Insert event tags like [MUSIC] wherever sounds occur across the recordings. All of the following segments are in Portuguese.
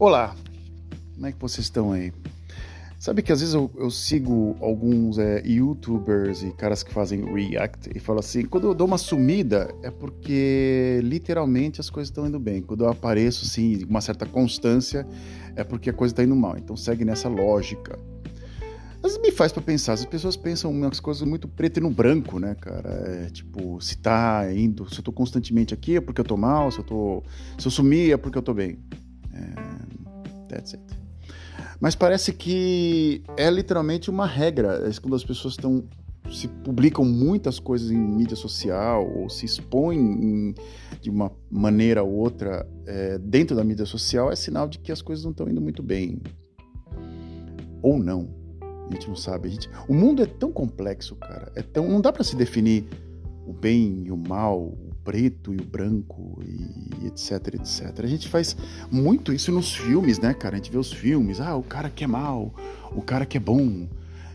Olá, como é que vocês estão aí? Sabe que às vezes eu, eu sigo alguns é, youtubers e caras que fazem react e falo assim, quando eu dou uma sumida é porque literalmente as coisas estão indo bem. Quando eu apareço assim, uma certa constância, é porque a coisa está indo mal. Então segue nessa lógica. Vezes me faz para pensar, as pessoas pensam umas coisas muito preto e no branco, né, cara? É, tipo, se tá indo, se eu tô constantemente aqui é porque eu tô mal, se eu tô. Se eu sumir é porque eu tô bem. É, that's it. Mas parece que é literalmente uma regra. É quando as pessoas estão se publicam muitas coisas em mídia social ou se expõem em, de uma maneira ou outra é, dentro da mídia social, é sinal de que as coisas não estão indo muito bem. Ou não. A gente não sabe. Gente... O mundo é tão complexo, cara. É tão... Não dá para se definir o bem e o mal, preto e o branco e etc, etc. A gente faz muito isso nos filmes, né, cara? A gente vê os filmes, ah, o cara que é mal, o cara que é bom.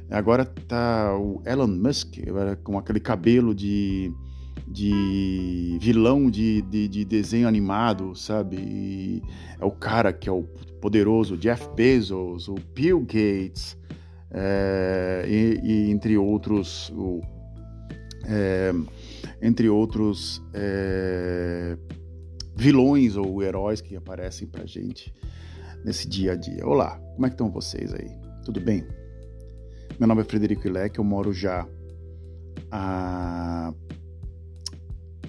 Agora tá o Elon Musk com aquele cabelo de, de vilão de, de, de desenho animado, sabe? E é o cara que é o poderoso Jeff Bezos, o Bill Gates, é, e, e, entre outros, o, é, entre outros é, vilões ou heróis que aparecem pra gente nesse dia a dia. Olá, como é que estão vocês aí? Tudo bem? Meu nome é Frederico Ilec, eu moro já há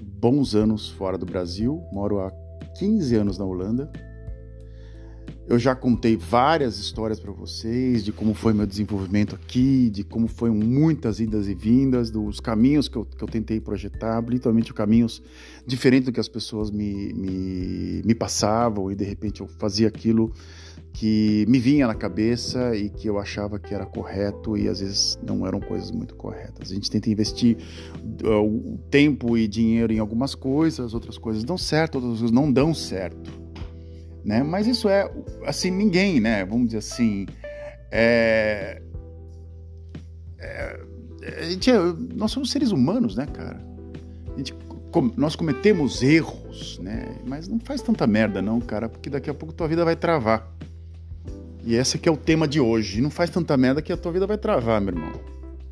bons anos fora do Brasil, moro há 15 anos na Holanda eu já contei várias histórias para vocês de como foi meu desenvolvimento aqui, de como foram muitas idas e vindas, dos caminhos que eu, que eu tentei projetar, literalmente caminhos diferentes do que as pessoas me, me, me passavam e de repente eu fazia aquilo que me vinha na cabeça e que eu achava que era correto e às vezes não eram coisas muito corretas. A gente tenta investir uh, tempo e dinheiro em algumas coisas, outras coisas dão certo, outras coisas não dão certo né? Mas isso é, assim, ninguém, né? Vamos dizer assim, é, é, gente é, nós somos seres humanos, né, cara? Gente, nós cometemos erros, né? Mas não faz tanta merda não, cara, porque daqui a pouco tua vida vai travar. E esse aqui é o tema de hoje. Não faz tanta merda que a tua vida vai travar, meu irmão.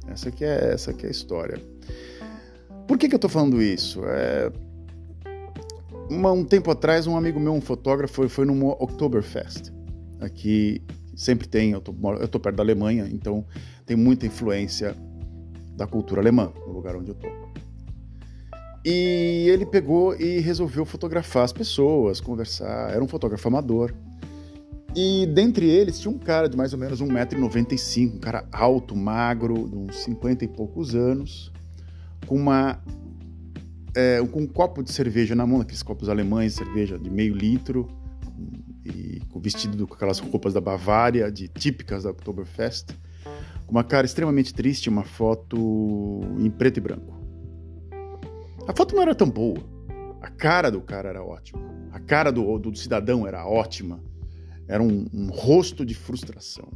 Essa aqui é, essa aqui é a história. Por que, que eu tô falando isso? É, uma, um tempo atrás, um amigo meu, um fotógrafo, foi, foi numa Oktoberfest. Aqui sempre tem, eu tô, eu tô perto da Alemanha, então tem muita influência da cultura alemã no lugar onde eu tô. E ele pegou e resolveu fotografar as pessoas, conversar. Era um fotógrafo amador. E dentre eles tinha um cara de mais ou menos 1,95m, um cara alto, magro, de uns 50 e poucos anos, com uma é, com um copo de cerveja na mão, aqueles copos alemães, cerveja de meio litro, e vestido com aquelas roupas da Bavária, de típicas da Oktoberfest, com uma cara extremamente triste, uma foto em preto e branco. A foto não era tão boa, a cara do cara era ótima, a cara do, do cidadão era ótima, era um, um rosto de frustração.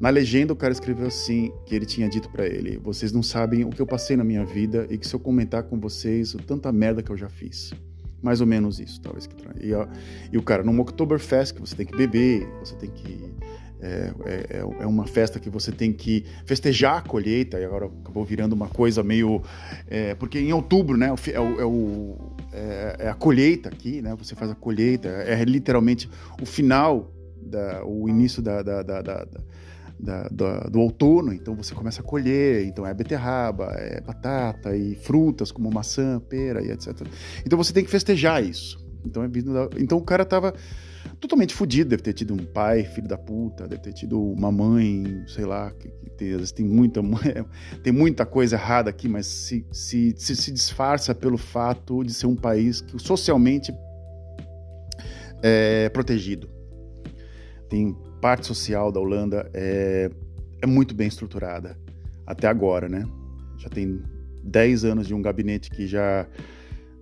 Na legenda, o cara escreveu assim: que ele tinha dito para ele: Vocês não sabem o que eu passei na minha vida e que se eu comentar com vocês o tanta merda que eu já fiz. Mais ou menos isso, talvez. E, e o cara, num Oktoberfest, que você tem que beber, você tem que. É, é, é, uma festa que você tem que festejar a colheita, e agora acabou virando uma coisa meio. É, porque em outubro, né? É, o, é, é, é a colheita aqui, né? Você faz a colheita, é literalmente o final, da, o início da, da, da, da da, da, do outono, então você começa a colher, então é beterraba, é batata e frutas como maçã, pera e etc. Então você tem que festejar isso. Então, é, então o cara tava totalmente fodido, deve ter tido um pai, filho da puta, deve ter tido uma mãe, sei lá, que, que tem, tem, muita, [LAUGHS] tem muita coisa errada aqui, mas se, se, se, se disfarça pelo fato de ser um país que socialmente é protegido. Tem parte social da Holanda é, é muito bem estruturada, até agora, né? Já tem 10 anos de um gabinete que já,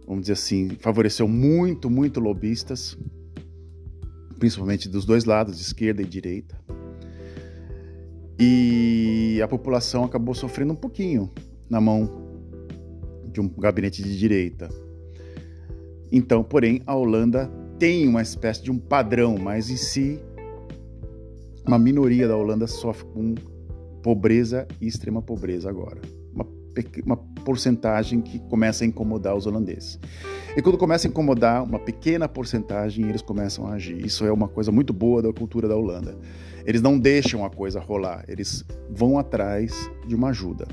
vamos dizer assim, favoreceu muito, muito lobistas, principalmente dos dois lados, esquerda e direita. E a população acabou sofrendo um pouquinho na mão de um gabinete de direita. Então, porém, a Holanda tem uma espécie de um padrão, mas em si uma minoria da Holanda sofre com pobreza e extrema pobreza agora. Uma, uma porcentagem que começa a incomodar os holandeses. E quando começa a incomodar uma pequena porcentagem, eles começam a agir. Isso é uma coisa muito boa da cultura da Holanda. Eles não deixam a coisa rolar, eles vão atrás de uma ajuda.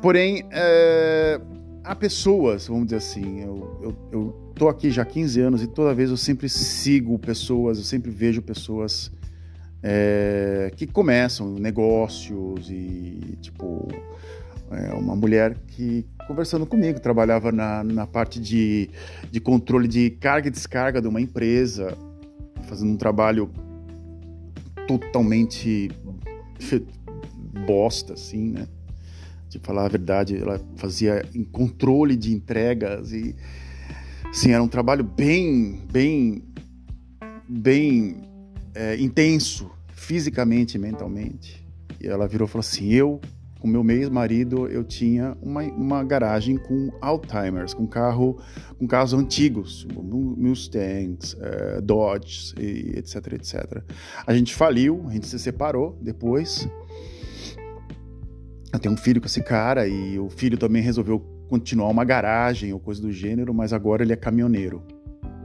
Porém, é, há pessoas, vamos dizer assim, eu, eu, eu tô aqui já há 15 anos e toda vez eu sempre sigo pessoas, eu sempre vejo pessoas é, que começam negócios e, tipo, é, uma mulher que, conversando comigo, trabalhava na, na parte de, de controle de carga e descarga de uma empresa, fazendo um trabalho totalmente bosta, assim, né? De falar a verdade, ela fazia em controle de entregas e, assim, era um trabalho bem, bem, bem é, intenso, fisicamente e mentalmente. E ela virou e falou assim: Eu com meu ex-marido, eu tinha uma, uma garagem com Alzheimer's, com carro, com carros antigos, Mustangs, uh, Dodge, e etc, etc. A gente faliu, a gente se separou depois. Eu tenho um filho com esse cara e o filho também resolveu continuar uma garagem ou coisa do gênero, mas agora ele é caminhoneiro,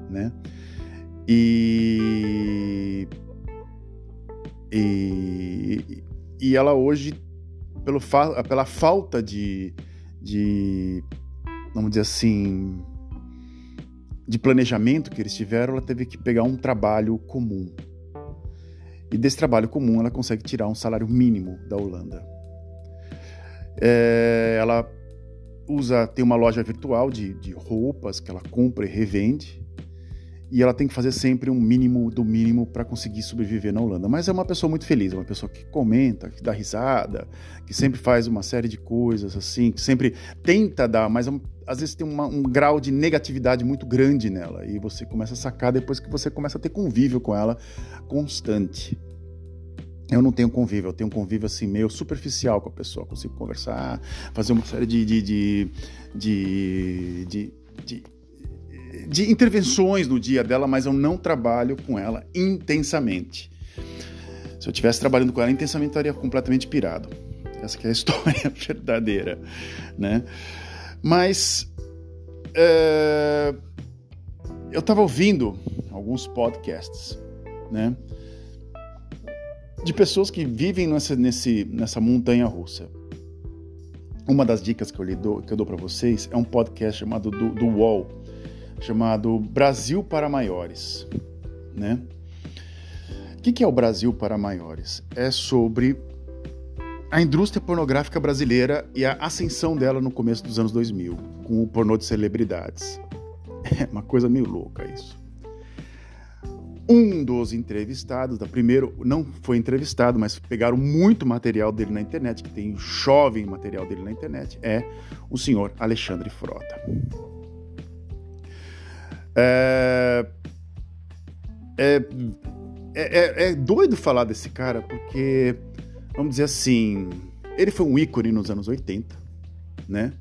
né? E e, e ela hoje pelo fa pela falta de, de, vamos dizer assim, de planejamento que eles tiveram, ela teve que pegar um trabalho comum. E desse trabalho comum ela consegue tirar um salário mínimo da Holanda. É, ela usa, tem uma loja virtual de, de roupas que ela compra e revende e ela tem que fazer sempre um mínimo do mínimo para conseguir sobreviver na Holanda. Mas é uma pessoa muito feliz, é uma pessoa que comenta, que dá risada, que sempre faz uma série de coisas assim, que sempre tenta dar, mas às vezes tem uma, um grau de negatividade muito grande nela e você começa a sacar depois que você começa a ter convívio com ela constante. Eu não tenho convívio, eu tenho um convívio assim meio superficial com a pessoa, consigo conversar, fazer uma série de, de, de, de, de, de intervenções no dia dela, mas eu não trabalho com ela intensamente. Se eu estivesse trabalhando com ela intensamente, eu estaria completamente pirado. Essa é a [LAUGHS] história verdadeira, né? Mas é, eu estava ouvindo alguns podcasts, né? De pessoas que vivem nessa, nesse, nessa montanha russa. Uma das dicas que eu, dou, que eu dou para vocês é um podcast chamado do, do Wall, chamado Brasil para Maiores, né? O que, que é o Brasil para Maiores? É sobre a indústria pornográfica brasileira e a ascensão dela no começo dos anos 2000, com o pornô de celebridades. [LAUGHS] É uma coisa meio louca isso. Um dos entrevistados, da primeiro, não foi entrevistado, mas pegaram muito material dele na internet, que tem jovem material dele na internet, é o senhor Alexandre Frota. É, é, é, é, doido falar desse cara, porque, vamos dizer assim, ele foi um ícone nos anos 80, né?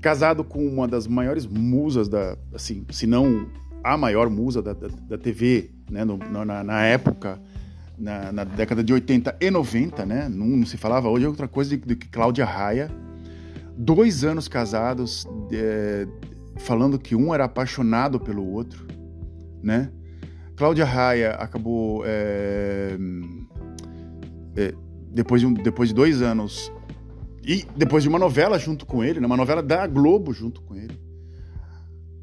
Casado com uma das maiores musas da, assim, se não a maior musa da, da, da TV, né? No, na, na, época, na, na, década de 80 e 90, né? Não, não se falava hoje é outra coisa do que Cláudia Raia. Dois anos casados, é, falando que um era apaixonado pelo outro, né? Cláudia Raia acabou é, é, depois, de depois de dois anos e depois de uma novela junto com ele, né? uma novela da Globo junto com ele,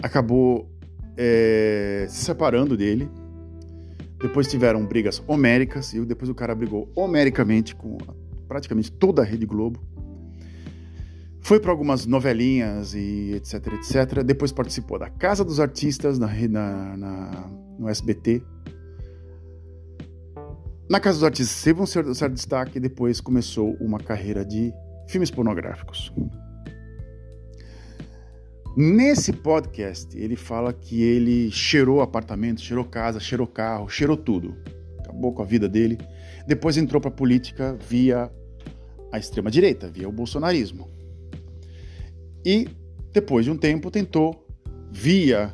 acabou é, se separando dele. Depois tiveram brigas homéricas e depois o cara brigou homericamente com praticamente toda a Rede Globo. Foi para algumas novelinhas e etc, etc. Depois participou da Casa dos Artistas na, na, na no SBT. Na Casa dos Artistas teve um certo, certo destaque e depois começou uma carreira de filmes pornográficos. Nesse podcast, ele fala que ele cheirou apartamento, cheirou casa, cheirou carro, cheirou tudo. Acabou com a vida dele. Depois entrou para a política via a extrema direita, via o bolsonarismo e depois de um tempo tentou via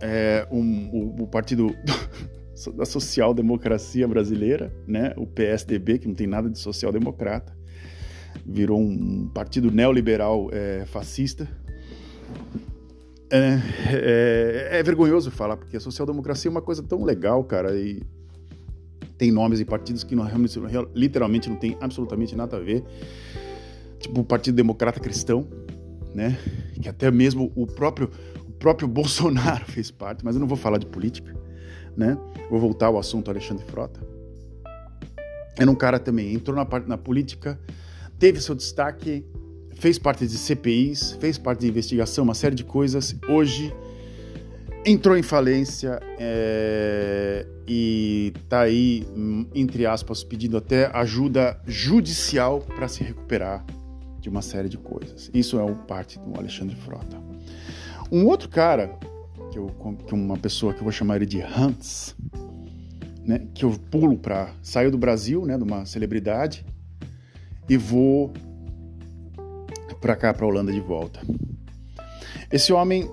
é, um, o, o, partido [LAUGHS] da social-democracia brasileira, né? o PSDB, que não tem nada de social-democrata, virou um partido neoliberal é, fascista. É, é, é, vergonhoso falar, porque a social-democracia é uma coisa tão legal, cara, e tem nomes e partidos que não, literalmente não tem absolutamente nada a ver. Tipo o Partido Democrata Cristão, né? Que até mesmo o próprio, o próprio [LAUGHS] Bolsonaro fez parte, mas eu não vou falar de política, né? Vou voltar ao assunto Alexandre Frota. Era um cara também, entrou na, na política, teve seu destaque, fez parte de CPIs, fez parte de investigação, uma série de coisas. Hoje entrou em falência é, e está aí, entre aspas, pedindo até ajuda judicial para se recuperar de uma série de coisas. Isso é parte do Alexandre Frota. Um outro cara, que, eu, que uma pessoa que eu vou chamar ele de Hans, né, que eu pulo para. saiu do Brasil, né, de uma celebridade, e vou para cá, para Holanda de volta. Esse homem,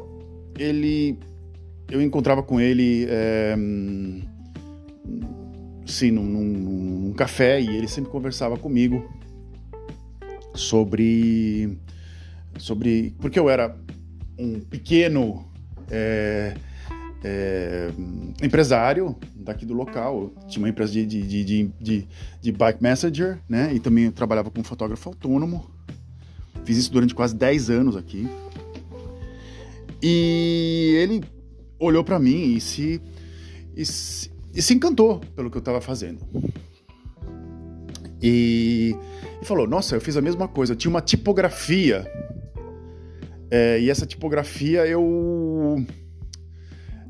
ele eu encontrava com ele é, sim, num, num, num, café e ele sempre conversava comigo sobre sobre porque eu era um pequeno é, é, empresário daqui do local, eu tinha uma empresa de, de, de, de, de bike messenger, né? E também trabalhava como fotógrafo autônomo. Fiz isso durante quase 10 anos aqui. E ele olhou para mim e se, e se, e se encantou pelo que eu estava fazendo. E, e, falou: Nossa, eu fiz a mesma coisa. Eu tinha uma tipografia. É, e essa tipografia eu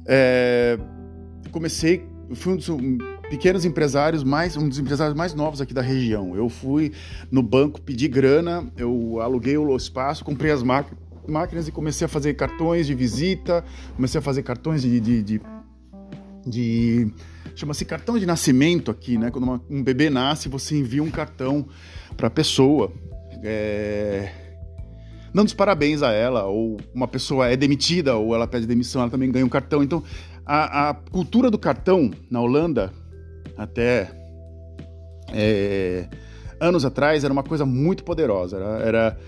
é, comecei. Fui um dos pequenos empresários mais um dos empresários mais novos aqui da região. Eu fui no banco pedir grana, eu aluguei o espaço, comprei as máquinas e comecei a fazer cartões de visita, comecei a fazer cartões de. de, de, de chama-se cartão de nascimento aqui, né? Quando uma, um bebê nasce, você envia um cartão para a pessoa. É, dando os parabéns a ela, ou uma pessoa é demitida, ou ela pede demissão, ela também ganha um cartão. Então, a, a cultura do cartão na Holanda, até é, anos atrás, era uma coisa muito poderosa. Era, era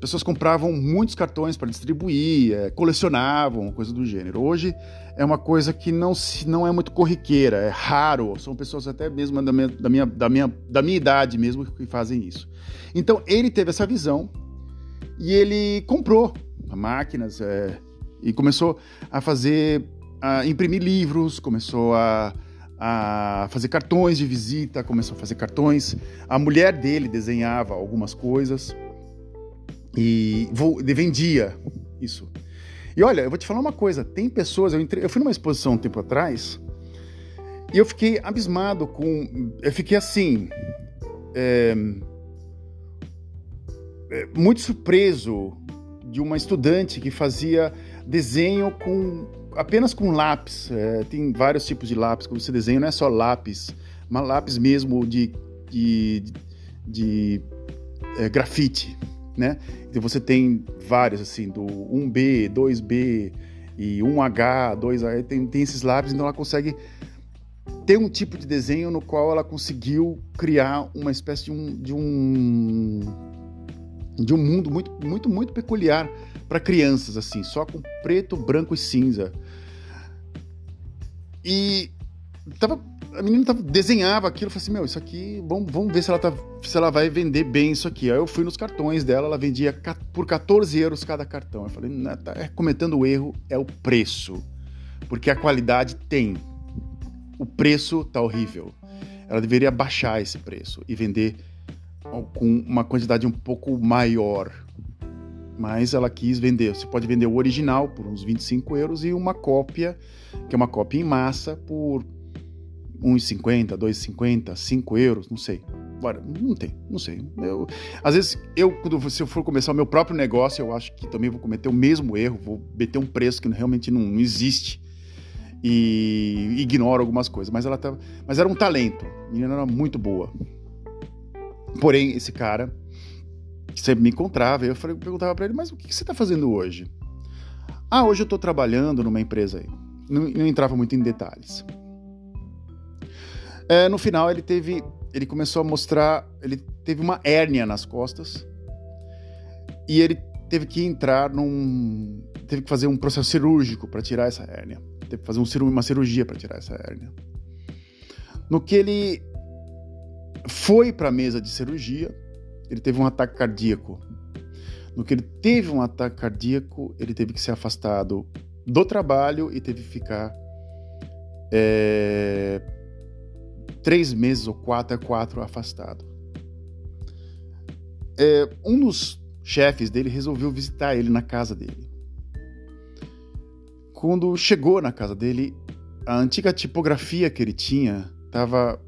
pessoas compravam muitos cartões para distribuir, é, colecionavam, coisa do gênero. Hoje é uma coisa que não, se, não é muito corriqueira, é raro, são pessoas até mesmo da minha, da minha, da minha, da minha idade mesmo que fazem isso. Então ele teve essa visão e ele comprou máquinas é, e começou a fazer, a imprimir livros, começou a a fazer cartões de visita, começou a fazer cartões. A mulher dele desenhava algumas coisas e vendia isso. E olha, eu vou te falar uma coisa: tem pessoas. Eu, entrei, eu fui numa exposição um tempo atrás e eu fiquei abismado com. Eu fiquei assim. É, é, muito surpreso de uma estudante que fazia desenho com apenas com lápis. É, tem vários tipos de lápis quando você desenha, não é só lápis, mas lápis mesmo de, de, de, é, grafite né? Então você tem vários, assim, do 1B, 2B e 1H, 2H, tem, tem esses lápis, então ela consegue ter um tipo de desenho no qual ela conseguiu criar uma espécie de um, de um, de um mundo muito, muito, muito peculiar para crianças, assim, só com preto, branco e cinza. E tava a menina tava, desenhava aquilo, eu falei assim, meu, isso aqui, vamos, vamos ver se ela, tá, se ela vai vender bem isso aqui. Aí eu fui nos cartões dela, ela vendia por 14 euros cada cartão. Eu falei, não, tá é, cometendo o erro é o preço, porque a qualidade tem, o preço tá horrível. Ela deveria baixar esse preço e vender com uma quantidade um pouco maior. Mas ela quis vender. Você pode vender o original por uns 25 euros e uma cópia, que é uma cópia em massa, por 1,50, 2,50, 5 euros, não sei. Agora, não tem, não sei. Eu, às vezes, eu, quando se eu for começar o meu próprio negócio, eu acho que também vou cometer o mesmo erro, vou meter um preço que realmente não, não existe e ignoro algumas coisas. Mas ela tava, mas era um talento, a menina era muito boa. Porém, esse cara sempre me encontrava, eu perguntava para ele, mas o que você está fazendo hoje? Ah, hoje eu estou trabalhando numa empresa aí. não, não entrava muito em detalhes. É, no final ele teve, ele começou a mostrar, ele teve uma hérnia nas costas e ele teve que entrar num, teve que fazer um processo cirúrgico para tirar essa hérnia, teve que fazer um, uma cirurgia para tirar essa hérnia. No que ele foi para a mesa de cirurgia, ele teve um ataque cardíaco. No que ele teve um ataque cardíaco, ele teve que ser afastado do trabalho e teve que ficar é, três meses ou quatro a quatro afastado. É, um dos chefes dele resolveu visitar ele na casa dele. Quando chegou na casa dele, a antiga tipografia que ele tinha estava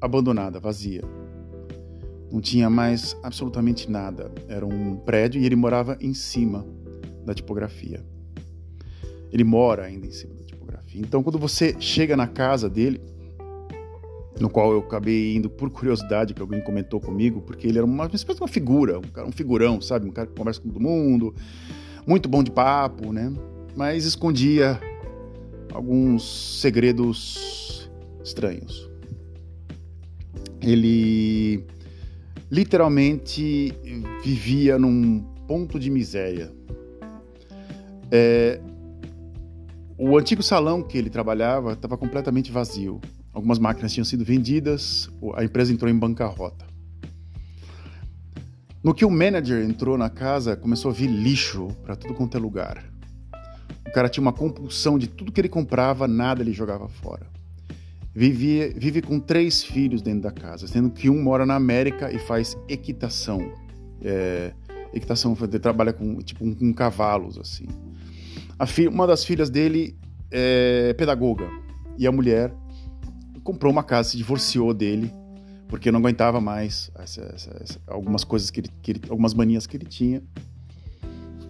abandonada, vazia. Não tinha mais absolutamente nada. Era um prédio e ele morava em cima da tipografia. Ele mora ainda em cima da tipografia. Então, quando você chega na casa dele, no qual eu acabei indo por curiosidade, que alguém comentou comigo, porque ele era uma, espécie de uma figura, um, cara, um figurão, sabe? Um cara que conversa com todo mundo, muito bom de papo, né? Mas escondia alguns segredos estranhos. Ele literalmente vivia num ponto de miséria. É, o antigo salão que ele trabalhava estava completamente vazio. Algumas máquinas tinham sido vendidas, a empresa entrou em bancarrota. No que o manager entrou na casa, começou a vir lixo para tudo quanto é lugar. O cara tinha uma compulsão de tudo que ele comprava, nada ele jogava fora. Vive, vive com três filhos dentro da casa, sendo que um mora na América e faz equitação. É, equitação, trabalha com, tipo, com, cavalos, assim. Uma das filhas dele é pedagoga e a mulher comprou uma casa, se divorciou dele porque não aguentava mais essa, essa, essa, algumas coisas que ele, que ele, algumas manias que ele tinha,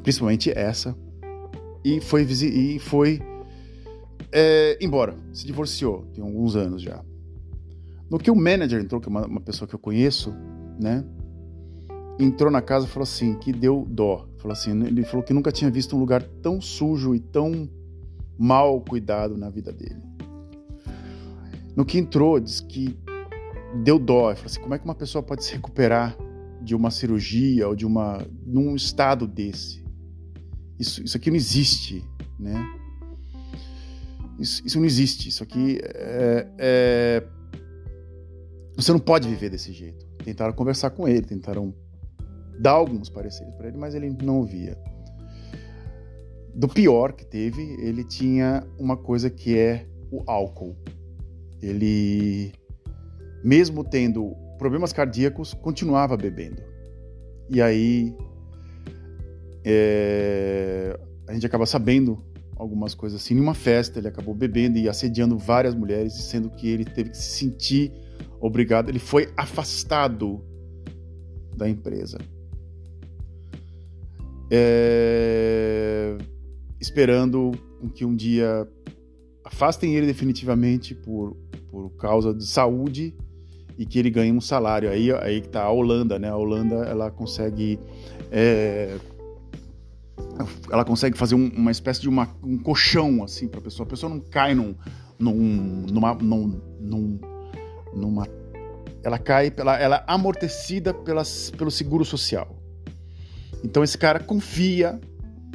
principalmente essa, e foi e foi é, embora, se divorciou, tem alguns anos já. No que o manager entrou, que é uma, uma pessoa que eu conheço, né? Entrou na casa e falou assim, que deu dó. Falou assim, ele falou que nunca tinha visto um lugar tão sujo e tão mal cuidado na vida dele. No que entrou, disse que deu dó. Falou assim, como é que uma pessoa pode se recuperar de uma cirurgia ou de uma num estado desse? Isso, isso aqui não existe, né? Isso, isso não existe. Isso aqui é, é... Você não pode viver desse jeito. Tentaram conversar com ele, tentaram dar alguns pareceres para ele, mas ele não ouvia. Do pior que teve, ele tinha uma coisa que é o álcool. Ele, mesmo tendo problemas cardíacos, continuava bebendo. E aí é, a gente acaba sabendo algumas coisas assim. Em uma festa, ele acabou bebendo e assediando várias mulheres, sendo que ele teve que se sentir obrigado. Ele foi afastado da empresa. É... Esperando que um dia afastem ele definitivamente por, por causa de saúde e que ele ganhe um salário. Aí, aí que tá a Holanda, né? A Holanda ela consegue é, ela consegue fazer um, uma espécie de uma, um colchão assim para a pessoa. A pessoa não cai num, num, numa, num, num, numa, ela cai, ela, ela é amortecida pelas, pelo seguro social. Então esse cara confia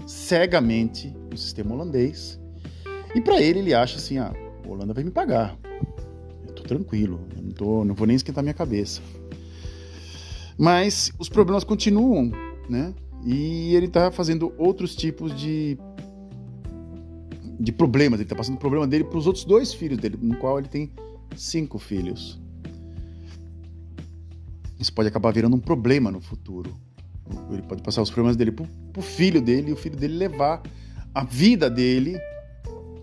cegamente no sistema holandês e para ele ele acha assim, ah, a Holanda vai me pagar, eu tô tranquilo, eu não, tô, não vou nem esquentar minha cabeça. Mas os problemas continuam, né? E ele está fazendo outros tipos de de problemas. Ele está passando o problema dele para os outros dois filhos dele, no qual ele tem cinco filhos. Isso pode acabar virando um problema no futuro. Ele pode passar os problemas dele para o filho dele e o filho dele levar a vida dele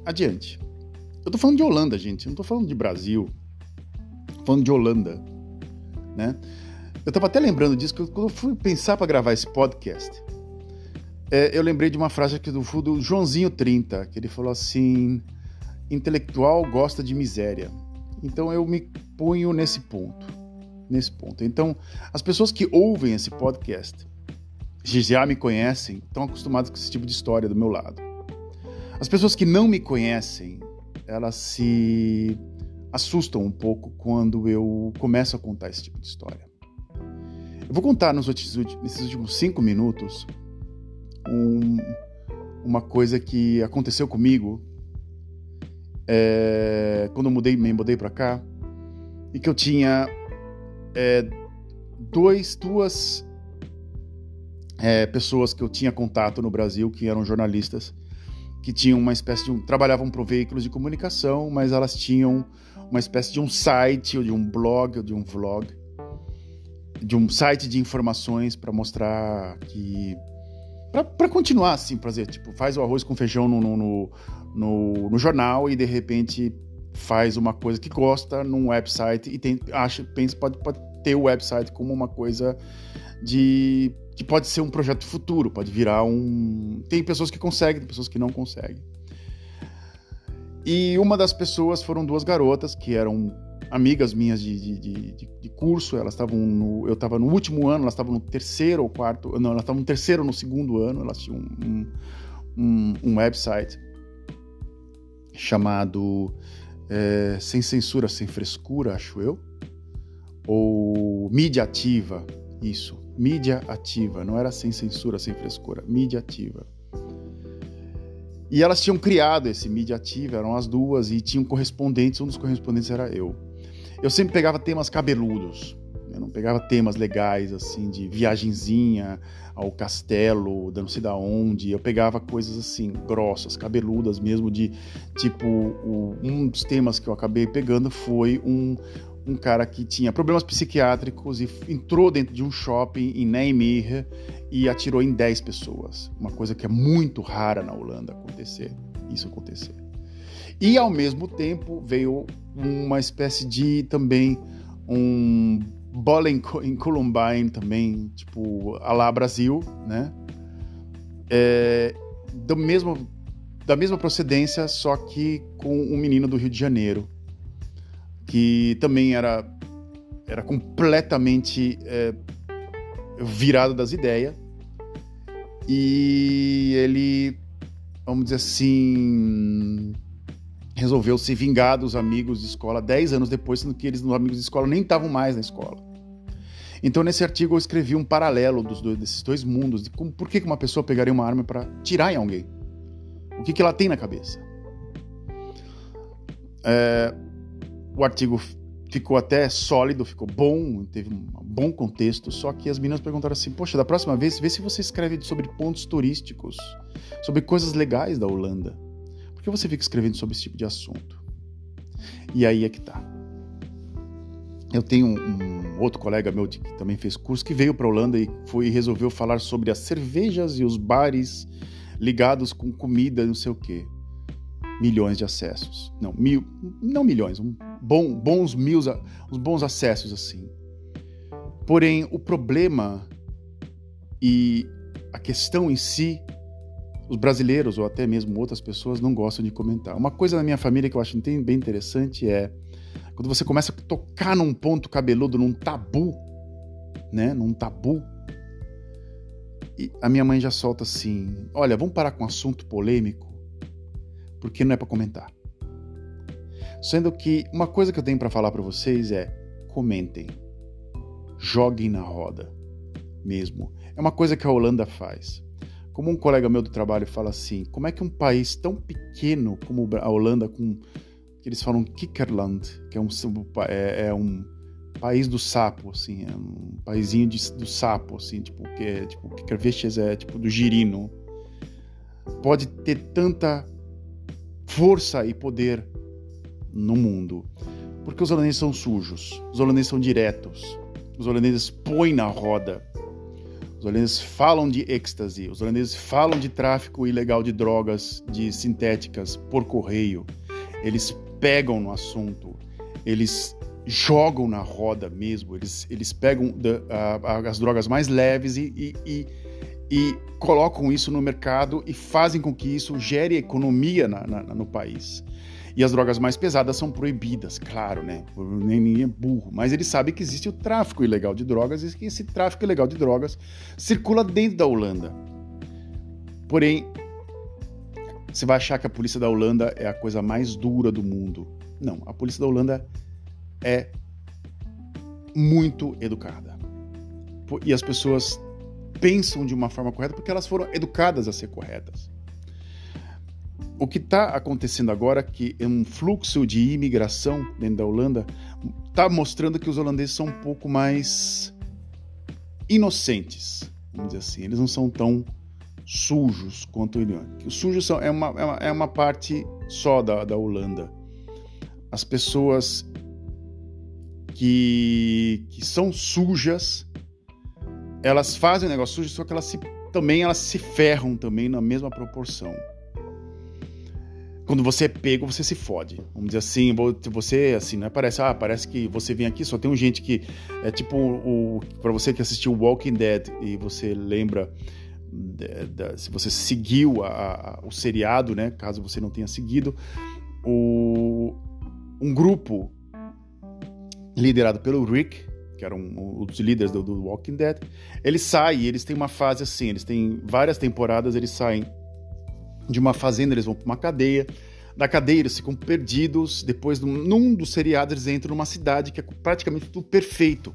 adiante. Eu estou falando de Holanda, gente. Eu não estou falando de Brasil. Tô falando de Holanda, né? Eu estava até lembrando disso quando eu fui pensar para gravar esse podcast. É, eu lembrei de uma frase aqui do, do Joãozinho 30, que ele falou assim: intelectual gosta de miséria. Então eu me ponho nesse ponto. Nesse ponto. Então, as pessoas que ouvem esse podcast, já me conhecem, estão acostumadas com esse tipo de história do meu lado. As pessoas que não me conhecem, elas se assustam um pouco quando eu começo a contar esse tipo de história. Eu vou contar nos nesses últimos cinco minutos um, uma coisa que aconteceu comigo é, quando eu mudei, me mudei para cá e que eu tinha é, dois, duas é, pessoas que eu tinha contato no Brasil que eram jornalistas que tinham uma espécie de um, trabalhavam para veículos de comunicação, mas elas tinham uma espécie de um site ou de um blog ou de um vlog, de um site de informações para mostrar que para continuar assim, fazer tipo faz o arroz com feijão no, no, no, no, jornal e de repente faz uma coisa que gosta num website e tem, acha, pensa pode, pode ter o website como uma coisa de que pode ser um projeto futuro, pode virar um. Tem pessoas que conseguem, tem pessoas que não conseguem. E uma das pessoas foram duas garotas que eram amigas minhas de, de, de, de curso. Elas estavam no. Eu estava no último ano, elas estavam no terceiro ou quarto. Não, elas estavam no terceiro no segundo ano. Elas tinham um, um, um website chamado é, Sem Censura, Sem Frescura, acho eu. Ou Mídia Ativa, isso mídia ativa, não era sem censura, sem frescura, mídia ativa. E elas tinham criado esse mídia ativa, eram as duas, e tinham correspondentes, um dos correspondentes era eu. Eu sempre pegava temas cabeludos, eu não pegava temas legais, assim, de viagenzinha ao castelo, não sei da onde. Eu pegava coisas assim, grossas, cabeludas mesmo, de tipo. Um dos temas que eu acabei pegando foi um, um cara que tinha problemas psiquiátricos e entrou dentro de um shopping em Nijmegen e atirou em 10 pessoas. Uma coisa que é muito rara na Holanda acontecer, isso acontecer. E ao mesmo tempo veio uma espécie de também um bola em, Columbine também, tipo, a lá Brasil, né? É, do mesmo, da mesma procedência, só que com um menino do Rio de Janeiro que também era, era completamente é, virado das ideias. E ele, vamos dizer assim, resolveu se vingar dos amigos de escola dez anos depois, sendo que eles, os amigos de escola, nem estavam mais na escola. Então, nesse artigo, eu escrevi um paralelo dos dois, desses dois mundos, de como, por que uma pessoa pegaria uma arma para tirar em alguém? O que, que ela tem na cabeça? É, o artigo ficou até sólido, ficou bom, teve um bom contexto, só que as meninas perguntaram assim: Poxa, da próxima vez, vê se você escreve sobre pontos turísticos, sobre coisas legais da Holanda. Por que você fica escrevendo sobre esse tipo de assunto? E aí é que tá. Eu tenho um, outro colega meu que também fez curso que veio para a Holanda e foi e resolveu falar sobre as cervejas e os bares ligados com comida, não sei o quê milhões de acessos. Não, mil, não milhões, um bom, bons mil, uns bons acessos assim. Porém, o problema e a questão em si, os brasileiros ou até mesmo outras pessoas não gostam de comentar. Uma coisa na minha família que eu acho bem interessante é quando você começa a tocar num ponto cabeludo, num tabu, né? Num tabu. E a minha mãe já solta assim: olha, vamos parar com um assunto polêmico porque não é para comentar. Sendo que uma coisa que eu tenho para falar para vocês é: comentem, joguem na roda, mesmo. É uma coisa que a Holanda faz. Como um colega meu do trabalho fala assim, como é que um país tão pequeno como a Holanda, com eles falam Kikkerland, que é um, é, é um país do sapo, assim, é um paizinho de, do sapo, assim, tipo, que é, tipo, Kikkervishes é tipo do girino, pode ter tanta força e poder no mundo. Porque os holandeses são sujos, os holandeses são diretos, os holandeses põem na roda, os holandeses falam de êxtase, os holandeses falam de tráfico ilegal de drogas, de sintéticas por correio, eles pegam no assunto, eles jogam na roda mesmo, eles, eles pegam as drogas mais leves e, e, e e colocam isso no mercado e fazem com que isso gere economia na, na, no país. E as drogas mais pesadas são proibidas, claro, né? Nem é burro. Mas ele sabe que existe o tráfico ilegal de drogas e que esse tráfico ilegal de drogas circula dentro da Holanda. Porém, você vai achar que a polícia da Holanda é a coisa mais dura do mundo. Não, a polícia da Holanda é muito educada. E as pessoas pensam de uma forma correta porque elas foram educadas a ser corretas. O que está acontecendo agora é que um fluxo de imigração dentro da Holanda está mostrando que os holandeses são um pouco mais inocentes, vamos dizer assim. Eles não são tão sujos quanto o Irã. Os sujos são, é, uma, é, uma, é uma parte só da, da Holanda. As pessoas que, que são sujas, elas fazem o negócio sujo, só que elas se, também elas se ferram também na mesma proporção. Quando você é pego, você se fode. Vamos dizer assim, você assim, não é? Parece, ah, parece que você vem aqui, só tem um gente que é tipo o, para você que assistiu Walking Dead e você lembra se você seguiu a, a, o seriado, né? Caso você não tenha seguido, o, um grupo liderado pelo Rick, que era um, um dos líderes do, do Walking Dead, eles saem, eles têm uma fase assim, eles têm várias temporadas, eles saem de uma fazenda, eles vão para uma cadeia. Da cadeia eles ficam perdidos. Depois, num dos seriados, eles entram numa cidade que é praticamente tudo perfeito.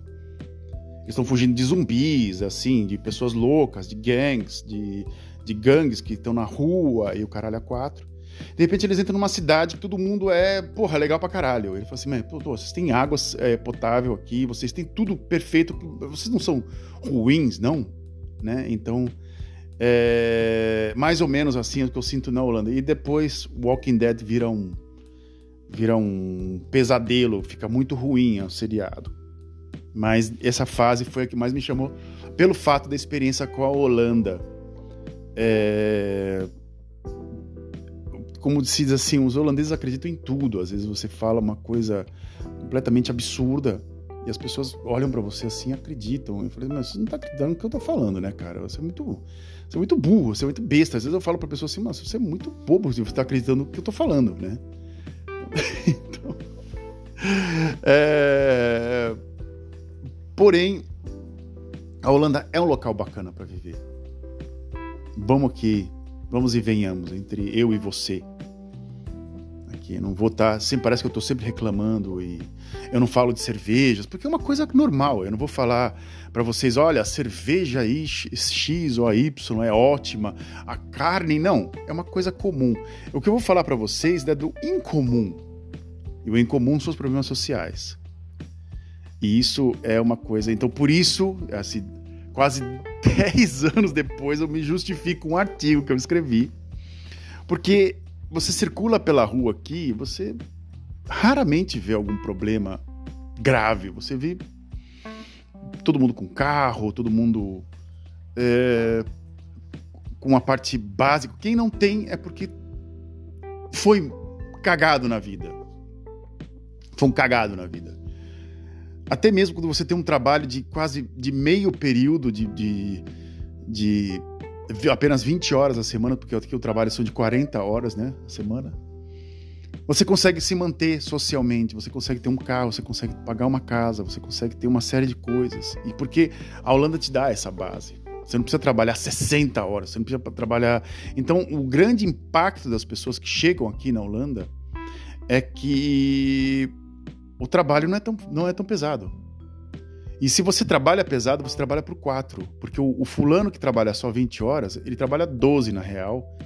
Eles estão fugindo de zumbis, assim, de pessoas loucas, de gangues, de, de gangues que estão na rua e o caralho a quatro. De repente eles entram numa cidade que todo mundo é, porra, legal pra caralho. Ele fala assim, pô, vocês têm água é, potável aqui, vocês têm tudo perfeito, vocês não são ruins, não? Né? Então, é, mais ou menos assim é o que eu sinto na Holanda. E depois Walking Dead vira um vira um pesadelo, fica muito ruim o seriado. Mas essa fase foi a que mais me chamou pelo fato da experiência com a Holanda. É... Como se diz assim, os holandeses acreditam em tudo. Às vezes você fala uma coisa completamente absurda e as pessoas olham para você assim e acreditam. Eu falei, mas você não tá acreditando no que eu tô falando, né, cara? Você é muito, você é muito burro, você é muito besta. Às vezes eu falo pra pessoa assim, mas você é muito bobo se você tá acreditando no que eu tô falando, né? [LAUGHS] então. É... Porém, a Holanda é um local bacana para viver. Vamos aqui, vamos e venhamos entre eu e você aqui. não vou estar. Tá, sempre parece que eu estou sempre reclamando e eu não falo de cervejas, porque é uma coisa normal. Eu não vou falar para vocês, olha, a cerveja X ou Y é ótima, a carne, não. É uma coisa comum. O que eu vou falar para vocês é do incomum. E o incomum são os problemas sociais. E isso é uma coisa. Então, por isso, assim, quase [LAUGHS] 10 anos depois, eu me justifico um artigo que eu escrevi. Porque você circula pela rua aqui, você raramente vê algum problema grave. Você vê todo mundo com carro, todo mundo é, com uma parte básica. Quem não tem é porque foi cagado na vida. Foi um cagado na vida. Até mesmo quando você tem um trabalho de quase de meio período de, de, de apenas 20 horas a semana, porque aqui o trabalho são de 40 horas, né, a semana. Você consegue se manter socialmente, você consegue ter um carro, você consegue pagar uma casa, você consegue ter uma série de coisas. E porque a Holanda te dá essa base. Você não precisa trabalhar 60 horas, você não precisa trabalhar. Então, o grande impacto das pessoas que chegam aqui na Holanda é que o trabalho não é tão, não é tão pesado. E se você trabalha pesado, você trabalha por quatro. Porque o, o, fulano que trabalha só 20 horas, ele trabalha 12 na real.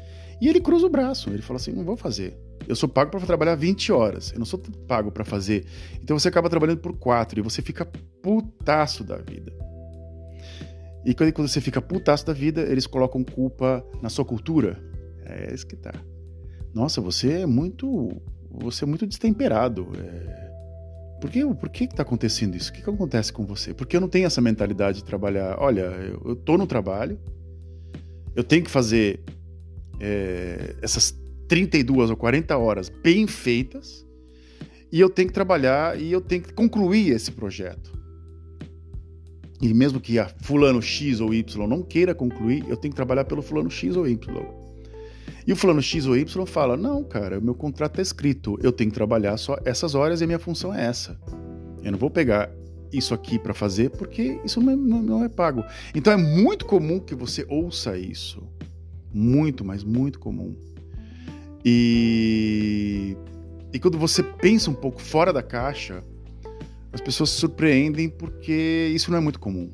E ele cruza o braço. Ele fala assim: não vou fazer. Eu sou pago para trabalhar 20 horas. Eu não sou pago para fazer. Então você acaba trabalhando por quatro e você fica putaço da vida. E quando você fica putaço da vida, eles colocam culpa na sua cultura. É isso que tá. Nossa, você é muito. Você é muito destemperado. É por que, por que está acontecendo isso? O que, que acontece com você? Porque eu não tenho essa mentalidade de trabalhar. Olha, eu estou no trabalho, eu tenho que fazer é, essas 32 ou 40 horas bem feitas, e eu tenho que trabalhar e eu tenho que concluir esse projeto. E mesmo que a fulano X ou Y não queira concluir, eu tenho que trabalhar pelo fulano X ou Y. E o fulano X ou Y fala: Não, cara, meu contrato está escrito, eu tenho que trabalhar só essas horas e a minha função é essa. Eu não vou pegar isso aqui para fazer porque isso não é, não é pago. Então é muito comum que você ouça isso. Muito, mas muito comum. E, e quando você pensa um pouco fora da caixa, as pessoas se surpreendem porque isso não é muito comum.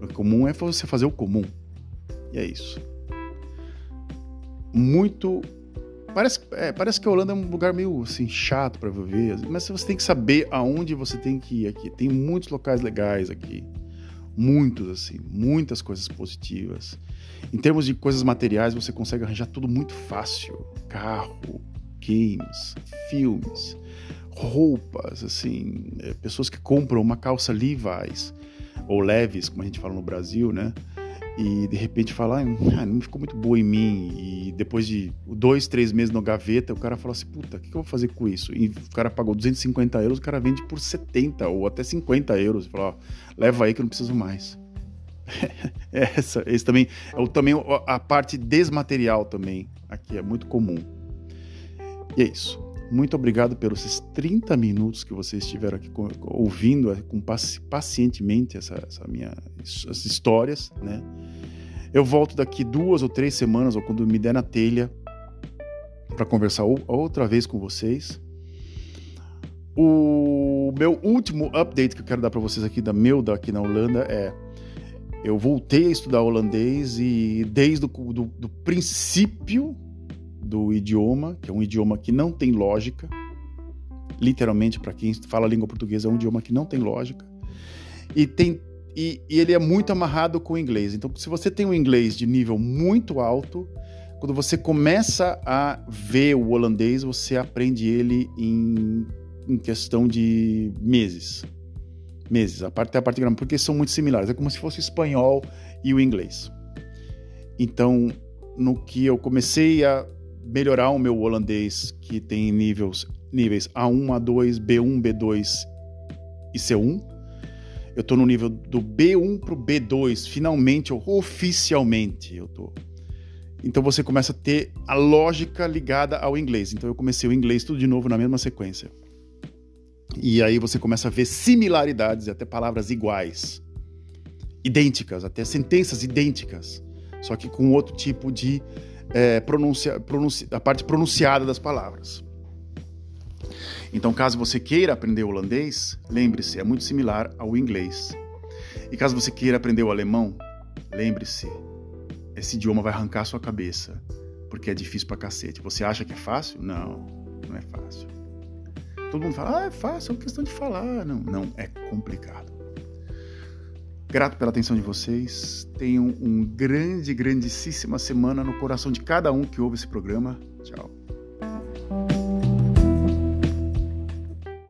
O comum é você fazer o comum. E é isso. Muito. Parece, é, parece que a Holanda é um lugar meio assim, chato para viver, mas você tem que saber aonde você tem que ir aqui. Tem muitos locais legais aqui. Muitos, assim, muitas coisas positivas. Em termos de coisas materiais, você consegue arranjar tudo muito fácil: carro, games, filmes, roupas, assim, é, pessoas que compram uma calça Levi's ou Leves, como a gente fala no Brasil, né? E de repente falar, ah, não ficou muito boa em mim. E depois de dois, três meses no gaveta, o cara fala assim: puta, o que, eu vou fazer com isso? E o cara pagou 250 euros, o cara vende por 70 ou até 50 euros. E fala: ó, leva aí que eu não preciso mais. [LAUGHS] Essa, esse também é também a parte desmaterial também aqui é muito comum. E é isso. Muito obrigado pelos esses 30 minutos que vocês estiveram aqui ouvindo é, com, pacientemente essa, essa minha, essas histórias, né? Eu volto daqui duas ou três semanas, ou quando me der na telha, para conversar outra vez com vocês. O meu último update que eu quero dar para vocês aqui da Melda aqui na Holanda é eu voltei a estudar holandês e desde o do, do princípio do idioma, que é um idioma que não tem lógica, literalmente para quem fala língua portuguesa é um idioma que não tem lógica e tem e, e, ele é muito amarrado com o inglês. Então, se você tem um inglês de nível muito alto, quando você começa a ver o holandês, você aprende ele em, em questão de meses. Meses, a parte, a parte grama, porque são muito similares. É como se fosse o espanhol e o inglês. Então, no que eu comecei a melhorar o meu holandês, que tem níveis, níveis A1, A2, B1, B2 e C1. Eu estou no nível do B1 para o B2, finalmente, oficialmente eu tô. Então você começa a ter a lógica ligada ao inglês. Então eu comecei o inglês tudo de novo na mesma sequência. E aí você começa a ver similaridades, até palavras iguais, idênticas, até sentenças idênticas, só que com outro tipo de é, pronuncia, pronuncia, a parte pronunciada das palavras. Então, caso você queira aprender holandês, lembre-se, é muito similar ao inglês. E caso você queira aprender o alemão, lembre-se, esse idioma vai arrancar sua cabeça, porque é difícil pra cacete. Você acha que é fácil? Não, não é fácil. Todo mundo fala, ah, é fácil, é uma questão de falar. Não, não, é complicado. Grato pela atenção de vocês. Tenham um grande, grandíssima semana no coração de cada um que ouve esse programa. Tchau.